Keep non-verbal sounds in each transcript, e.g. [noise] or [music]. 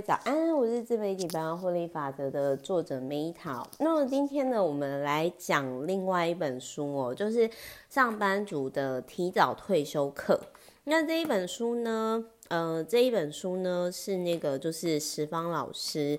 早安，我是自媒体百万获利法则的作者 Meta。那么今天呢，我们来讲另外一本书哦，就是上班族的提早退休课。那这一本书呢，呃，这一本书呢是那个就是十方老师，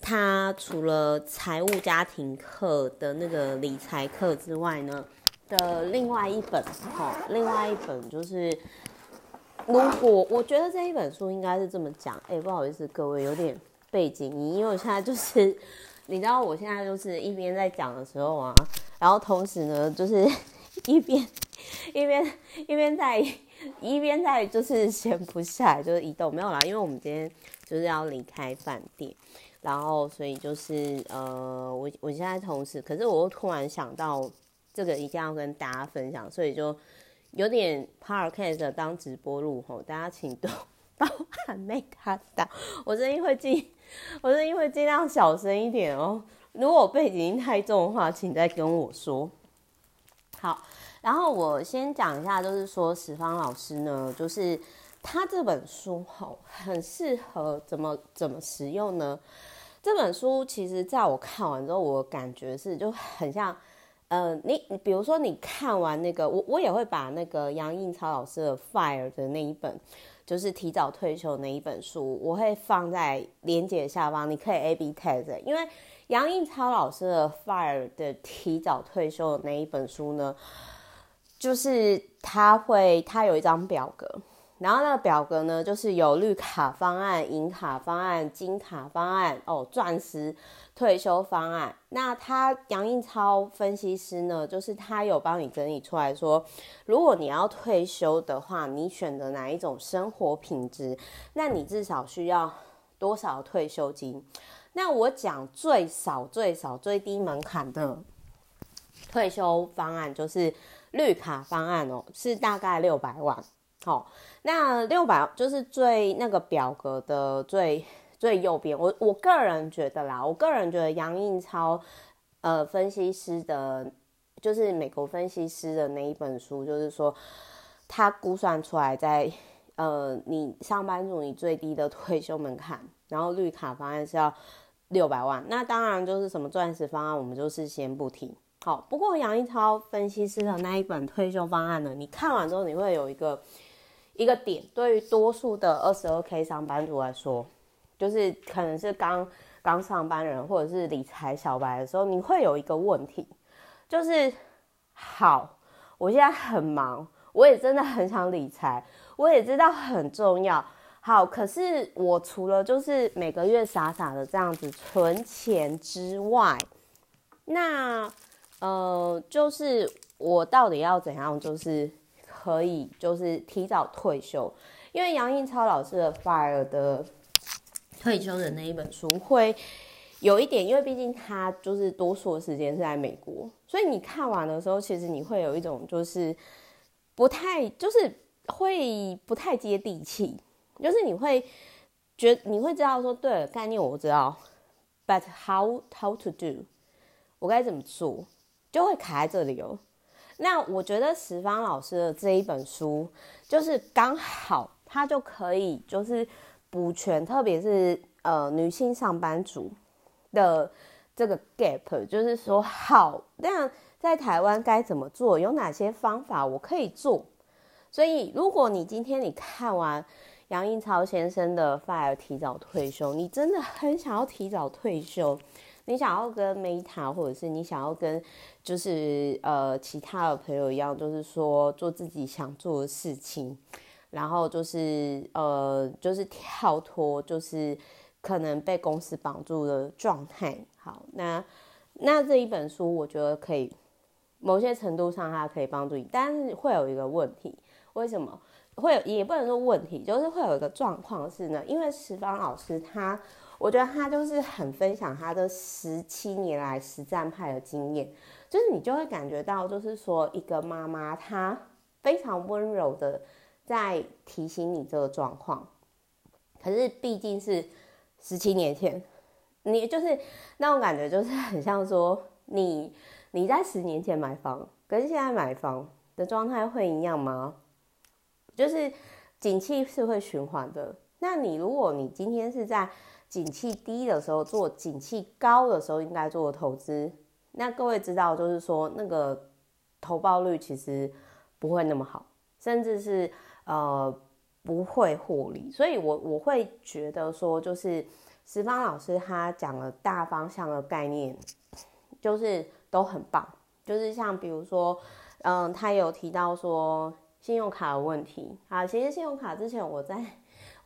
他除了财务家庭课的那个理财课之外呢的另外一本，哈、哦，另外一本就是。如果我觉得这一本书应该是这么讲，哎、不好意思，各位有点背景音，因为我现在就是，[laughs] 你知道我现在就是一边在讲的时候啊，然后同时呢，就是 [laughs] 一边一边一边在一边在就是闲不下来，就是移动没有啦，因为我们今天就是要离开饭店，然后所以就是呃，我我现在同时，可是我又突然想到这个一定要跟大家分享，所以就。有点 podcast 当直播录吼，大家请多包涵没看到，[laughs] 我声音会尽，[laughs] 我声音会尽量小声一点哦。如果背景音太重的话，请再跟我说。好，然后我先讲一下，就是说十方老师呢，就是他这本书吼，很适合怎么怎么使用呢？这本书其实在我看完之后，我感觉是就很像。呃，你比如说你看完那个，我我也会把那个杨应超老师的《Fire》的那一本，就是提早退休那一本书，我会放在连接下方，你可以 A/B test。因为杨应超老师的《Fire》的提早退休的那一本书呢，就是他会他有一张表格。然后那个表格呢，就是有绿卡方案、银卡方案、金卡方案哦，钻石退休方案。那他杨应超分析师呢，就是他有帮你整理出来说，如果你要退休的话，你选择哪一种生活品质，那你至少需要多少退休金？那我讲最少最少最低门槛的退休方案，就是绿卡方案哦，是大概六百万。好，那六百就是最那个表格的最最右边。我我个人觉得啦，我个人觉得杨应超呃分析师的，就是美国分析师的那一本书，就是说他估算出来在呃你上班族你最低的退休门槛，然后绿卡方案是要六百万。那当然就是什么钻石方案，我们就是先不提。好，不过杨应超分析师的那一本退休方案呢，你看完之后你会有一个。一个点，对于多数的二十二 K 上班族来说，就是可能是刚刚上班人或者是理财小白的时候，你会有一个问题，就是好，我现在很忙，我也真的很想理财，我也知道很重要，好，可是我除了就是每个月傻傻的这样子存钱之外，那呃，就是我到底要怎样，就是。可以，就是提早退休，因为杨应超老师的《Fire》的退休的那一本书会有一点，因为毕竟他就是多数的时间是在美国，所以你看完的时候，其实你会有一种就是不太，就是会不太接地气，就是你会觉你会知道说，对了，概念我知道，but how how to do，我该怎么做，就会卡在这里哦。那我觉得十方老师的这一本书，就是刚好他就可以就是补全，特别是呃女性上班族的这个 gap，就是说好，那在台湾该怎么做，有哪些方法我可以做。所以如果你今天你看完杨应超先生的 Fire 提早退休，你真的很想要提早退休。你想要跟 Meta，或者是你想要跟就是呃其他的朋友一样，就是说做自己想做的事情，然后就是呃就是跳脱，就是可能被公司绑住的状态。好，那那这一本书我觉得可以，某些程度上它可以帮助你，但是会有一个问题，为什么会有？也不能说问题，就是会有一个状况是呢，因为十方老师他。我觉得他就是很分享他的十七年来实战派的经验，就是你就会感觉到，就是说一个妈妈她非常温柔的在提醒你这个状况，可是毕竟是十七年前，你就是那种感觉，就是很像说你你在十年前买房跟现在买房的状态会一样吗？就是景气是会循环的。那你如果你今天是在景气低的时候做景气高的时候应该做的投资，那各位知道就是说那个投报率其实不会那么好，甚至是呃不会获利。所以我我会觉得说，就是十方老师他讲了大方向的概念，就是都很棒。就是像比如说，嗯，他有提到说信用卡的问题啊，其实信用卡之前我在。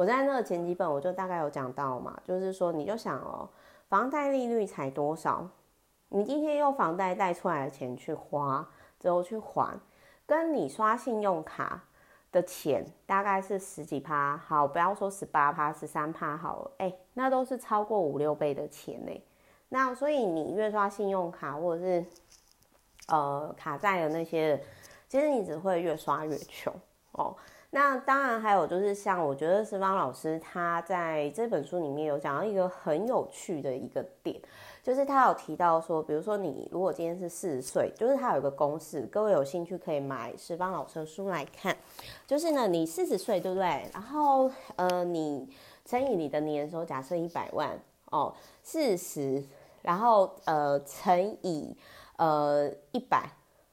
我在那个前几本我就大概有讲到嘛，就是说你就想哦，房贷利率才多少？你今天用房贷贷出来的钱去花，之后去还，跟你刷信用卡的钱大概是十几趴，好，不要说十八趴、十三趴好了，哎，那都是超过五六倍的钱呢。那所以你越刷信用卡或者是呃卡债的那些，其实你只会越刷越穷哦。那当然还有就是像我觉得十方老师他在这本书里面有讲到一个很有趣的一个点，就是他有提到说，比如说你如果今天是四十岁，就是他有一个公式，各位有兴趣可以买十方老师的书来看，就是呢你四十岁对不对？然后呃你乘以你的年收，假设一百万哦，四十，然后呃乘以呃一百，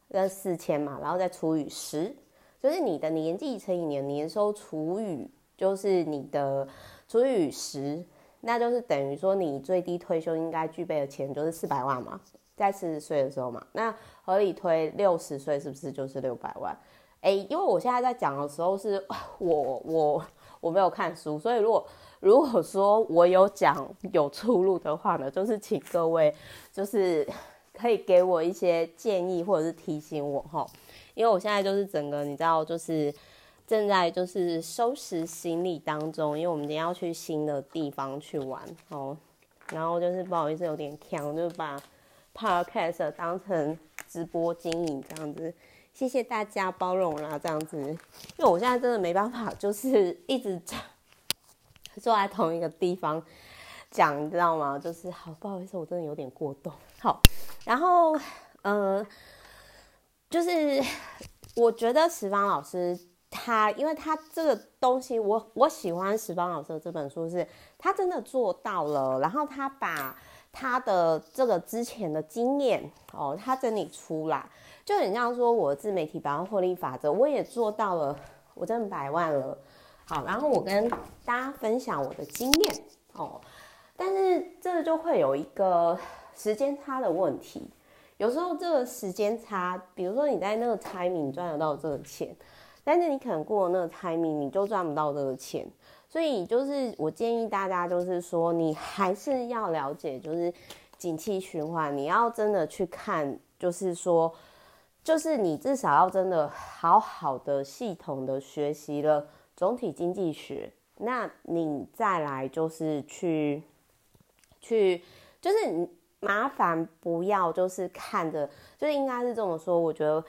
那四千嘛，然后再除以十。就是你的年纪乘以你的年收除以，就是你的除以十，那就是等于说你最低退休应该具备的钱就是四百万嘛，在四十岁的时候嘛，那合理推六十岁是不是就是六百万？哎、因为我现在在讲的时候是我我我没有看书，所以如果如果说我有讲有出入的话呢，就是请各位就是可以给我一些建议或者是提醒我齁。因为我现在就是整个，你知道，就是正在就是收拾行李当中，因为我们今天要去新的地方去玩哦。然后就是不好意思，有点锵，就把 podcast 当成直播经营这样子。谢谢大家包容啦，这样子，因为我现在真的没办法，就是一直坐在同一个地方讲，你知道吗？就是好不好意思，我真的有点过动。好，然后嗯。就是我觉得石方老师他，因为他这个东西我，我喜欢石方老师的这本书，是他真的做到了，然后他把他的这个之前的经验哦，他整理出来，就很像说我自媒体百万获利法则，我也做到了，我挣百万了，好，然后我跟大家分享我的经验哦，但是这就会有一个时间差的问题。有时候这个时间差，比如说你在那个 timing 赚得到这个钱，但是你可能过了那个 timing 你就赚不到这个钱。所以就是我建议大家，就是说你还是要了解，就是景气循环，你要真的去看，就是说，就是你至少要真的好好的系统的学习了总体经济学，那你再来就是去去就是。麻烦不要，就是看着，就是应该是这么说。我觉得，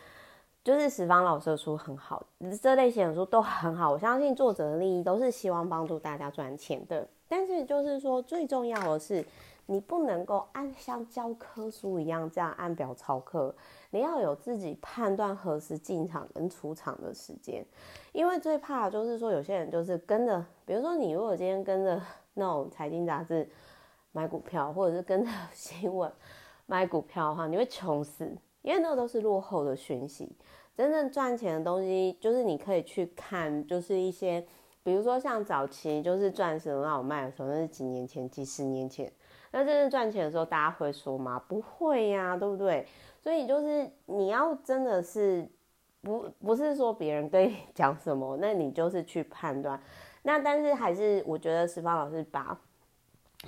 就是十方老师的书很好，这类型的书都很好。我相信作者的利益都是希望帮助大家赚钱的。但是就是说，最重要的是，你不能够按像教科书一样这样按表操课。你要有自己判断何时进场跟出场的时间。因为最怕就是说，有些人就是跟着，比如说你如果今天跟着那种财经杂志。买股票，或者是跟着 [laughs] 新闻买股票的话，你会穷死，因为那个都是落后的讯息。真正赚钱的东西，就是你可以去看，就是一些，比如说像早期就是钻石很好卖的时候，那是几年前、几十年前。那真正赚钱的时候，大家会说吗？不会呀，对不对？所以就是你要真的是不不是说别人跟你 [laughs] 讲什么，那你就是去判断。那但是还是我觉得十方老师把。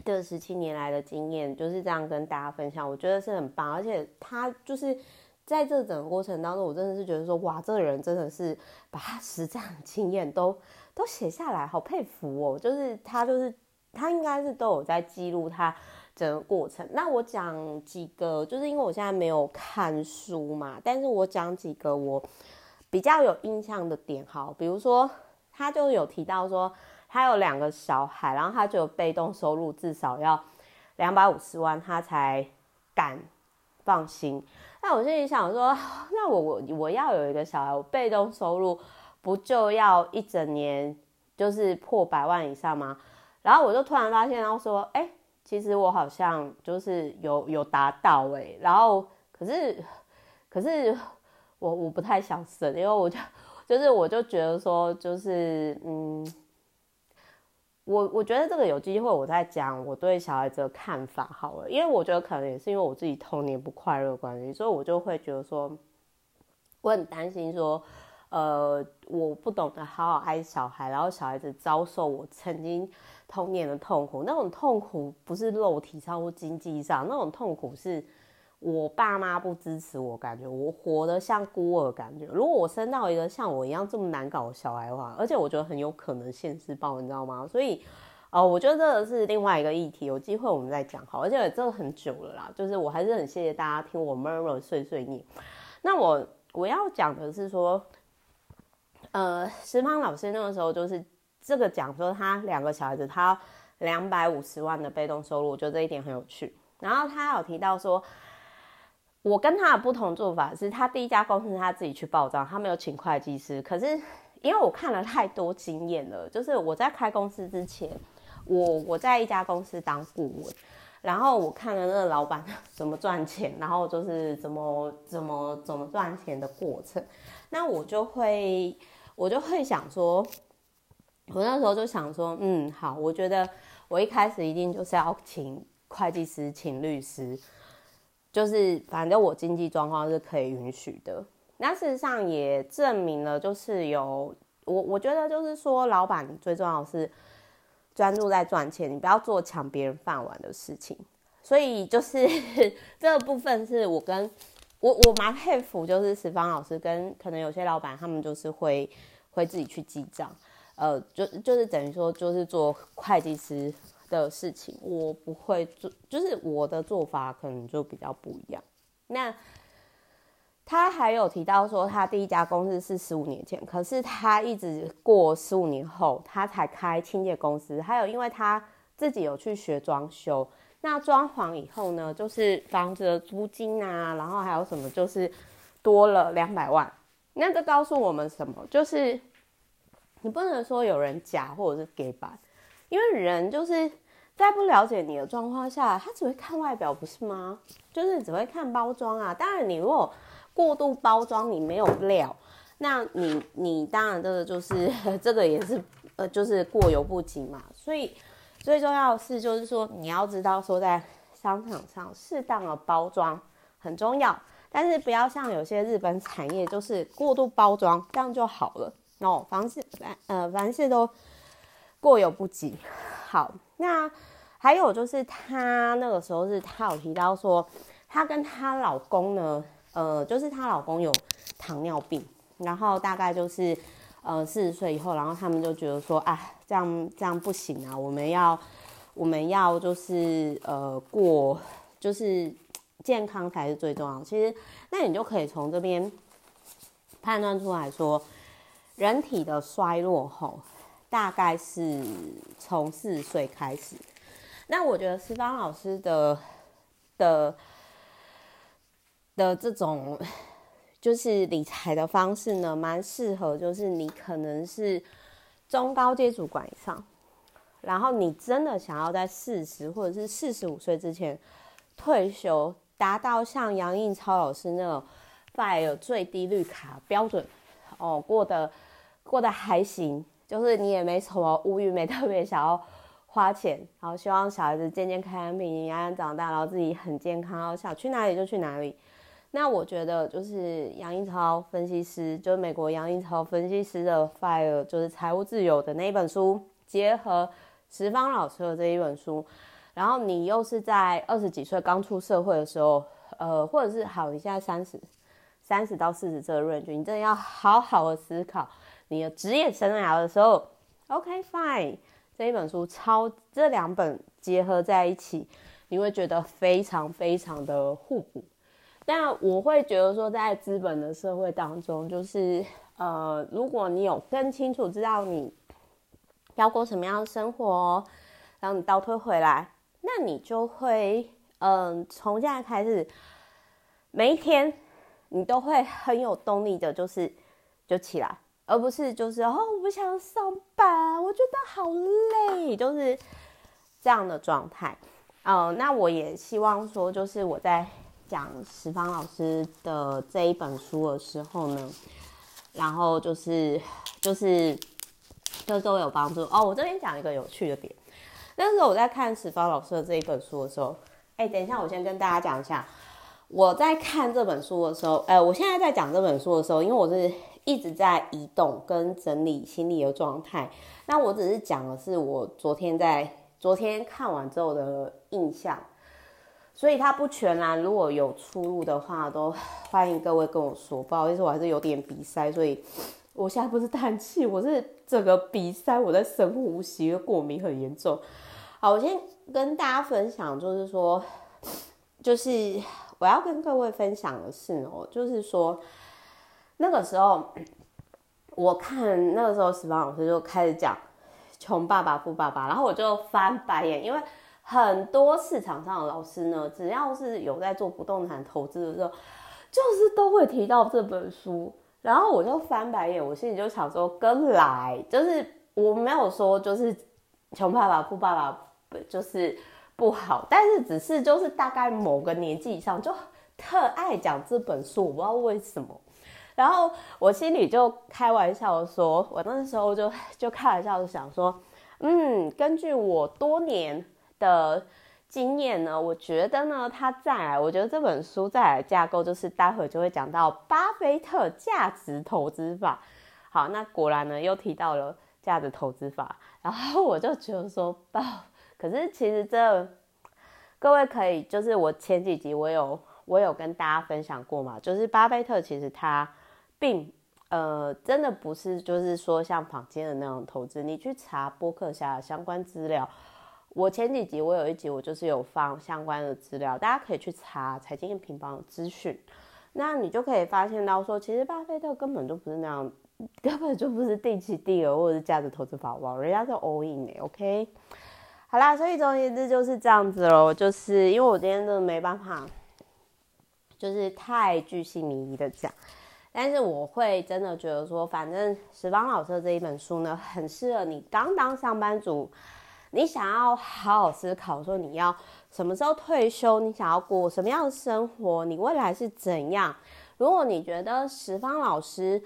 这十七年来的经验就是这样跟大家分享，我觉得是很棒，而且他就是在这整个过程当中，我真的是觉得说，哇，这个人真的是把他实战经验都都写下来，好佩服哦！就是他就是他应该是都有在记录他整个过程。那我讲几个，就是因为我现在没有看书嘛，但是我讲几个我比较有印象的点，好，比如说他就有提到说。他有两个小孩，然后他就有被动收入至少要两百五十万，他才敢放心。那我心里想说，那我我我要有一个小孩，我被动收入不就要一整年，就是破百万以上吗？然后我就突然发现，然后说，哎、其实我好像就是有有达到哎、然后可是可是我我不太想生，因为我就就是我就觉得说，就是嗯。我我觉得这个有机会，我再讲我对小孩子的看法好了，因为我觉得可能也是因为我自己童年不快乐的关系，所以我就会觉得说，我很担心说，呃，我不懂得好好爱小孩，然后小孩子遭受我曾经童年的痛苦，那种痛苦不是肉体上或经济上，那种痛苦是。我爸妈不支持我，感觉我活得像孤儿，感觉如果我生到一个像我一样这么难搞的小孩的话，而且我觉得很有可能现世报，你知道吗？所以，呃，我觉得这个是另外一个议题，有机会我们再讲好。而且这个很久了啦，就是我还是很谢谢大家听我 murmur 碎碎念。那我我要讲的是说，呃，石方老师那个时候就是这个讲说他两个小孩子他两百五十万的被动收入，我觉得这一点很有趣。然后他有提到说。我跟他的不同做法是，他第一家公司他自己去报账，他没有请会计师。可是因为我看了太多经验了，就是我在开公司之前，我我在一家公司当顾问，然后我看了那个老板 [laughs] 怎么赚钱，然后就是怎么怎么怎么赚钱的过程，那我就会我就会想说，我那时候就想说，嗯，好，我觉得我一开始一定就是要请会计师，请律师。就是反正我经济状况是可以允许的，那事实上也证明了，就是有我我觉得就是说，老板最重要是专注在赚钱，你不要做抢别人饭碗的事情。所以就是 [laughs] 这个部分是我跟我我蛮佩服，就是石方老师跟可能有些老板他们就是会会自己去记账，呃，就就是等于说就是做会计师。的事情我不会做，就是我的做法可能就比较不一样。那他还有提到说，他第一家公司是十五年前，可是他一直过十五年后，他才开清洁公司。还有，因为他自己有去学装修，那装潢以后呢，就是房子的租金啊，然后还有什么，就是多了两百万。那这告诉我们什么？就是你不能说有人假或者是假掰。因为人就是在不了解你的状况下，他只会看外表，不是吗？就是只会看包装啊。当然，你如果过度包装，你没有料，那你你当然这个就是 [laughs] 这个也是呃，就是过犹不及嘛。所以最重要的是，就是说你要知道说，在商场上适当的包装很重要，但是不要像有些日本产业，就是过度包装，这样就好了。哦，凡事凡呃凡事都。过犹不及。好，那还有就是，她那个时候是她有提到说，她跟她老公呢，呃，就是她老公有糖尿病，然后大概就是呃四十岁以后，然后他们就觉得说，啊，这样这样不行啊，我们要我们要就是呃过就是健康才是最重要。其实，那你就可以从这边判断出来说，人体的衰落后。大概是从四十岁开始，那我觉得石芳老师的的的这种就是理财的方式呢，蛮适合，就是你可能是中高阶主管以上，然后你真的想要在四十或者是四十五岁之前退休，达到像杨应超老师那种 FIRE 最低绿卡标准哦，过得过得还行。就是你也没什么物欲，没特别想要花钱，然后希望小孩子健健康康、平平安安长大，然后自己很健康，然后想去哪里就去哪里。那我觉得就是杨英超分析师，就是美国杨英超分析师的《FIRE》，就是财务自由的那一本书，结合石方老师的这一本书，然后你又是在二十几岁刚出社会的时候，呃，或者是好，你现在三十，三十到四十这个论据你真的要好好的思考。你的职业生涯的时候，OK fine，这一本书超这两本结合在一起，你会觉得非常非常的互补。但我会觉得说，在资本的社会当中，就是呃，如果你有更清楚知道你要过什么样的生活，然后你倒退回来，那你就会嗯、从现在开始，每一天你都会很有动力的，就是就起来。而不是就是哦，我不想上班，我觉得好累，就是这样的状态。呃，那我也希望说，就是我在讲石方老师的这一本书的时候呢，然后就是就是就都有帮助哦。我这边讲一个有趣的点，那时候我在看石方老师的这一本书的时候，哎，等一下，我先跟大家讲一下，我在看这本书的时候，呃，我现在在讲这本书的时候，因为我是一直在移动跟整理心理的状态，那我只是讲的是我昨天在。昨天看完之后的印象，所以它不全然。如果有出入的话，都欢迎各位跟我说。不好意思，我还是有点鼻塞，所以我现在不是叹气，我是整个鼻塞，我在深呼吸，过敏很严重。好，我先跟大家分享，就是说，就是我要跟各位分享的是哦，就是说那个时候我看那个时候十方老师就开始讲。穷爸爸富爸爸，然后我就翻白眼，因为很多市场上的老师呢，只要是有在做不动产投资的时候，就是都会提到这本书，然后我就翻白眼，我心里就想说，跟来，就是我没有说就是穷爸爸富爸爸就是不好，但是只是就是大概某个年纪以上就特爱讲这本书，我不知道为什么。然后我心里就开玩笑说，我那时候就 [laughs] 就开玩笑的想说，嗯，根据我多年的经验呢，我觉得呢，他再来，我觉得这本书再来架构就是待会就会讲到巴菲特价值投资法。好，那果然呢又提到了价值投资法，然后我就觉得说，哦，可是其实这各位可以，就是我前几集我有我有跟大家分享过嘛，就是巴菲特其实他。并呃，真的不是，就是说像坊间的那种投资，你去查博客下相关资料。我前几集我有一集我就是有放相关的资料，大家可以去查财经平方的资讯，那你就可以发现到说，其实巴菲特根本就不是那样，根本就不是定期定额或者是价值投资法，哇，人家是 all in 的，OK。好啦，所以总而言之就是这样子喽，就是因为我今天真的没办法，就是太巨细靡遗的讲。但是我会真的觉得说，反正十方老师的这一本书呢，很适合你刚当上班族，你想要好好思考说你要什么时候退休，你想要过什么样的生活，你未来是怎样。如果你觉得十方老师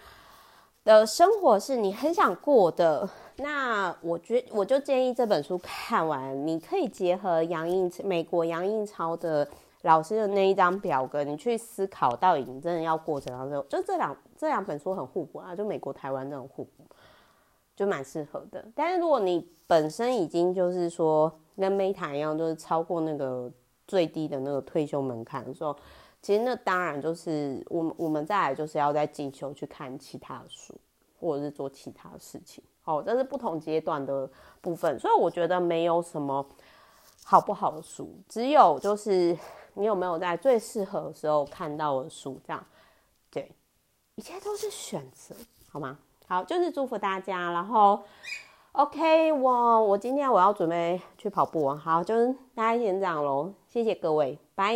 的生活是你很想过的，那我觉我就建议这本书看完，你可以结合杨印美国杨印超的。老师的那一张表格，你去思考到底你真的要过怎样的？就这两这两本书很互补啊，就美国台湾这种互补，就蛮适合的。但是如果你本身已经就是说跟 Meta 一样，就是超过那个最低的那个退休门槛的时候，其实那当然就是我们我们再来就是要再进修去看其他的书，或者是做其他的事情。好，这是不同阶段的部分，所以我觉得没有什么好不好的书，只有就是。你有没有在最适合的时候看到我的书？这样，对，一切都是选择，好吗？好，就是祝福大家。然后，OK，我我今天我要准备去跑步，好，就是大家先这样喽，谢谢各位，拜。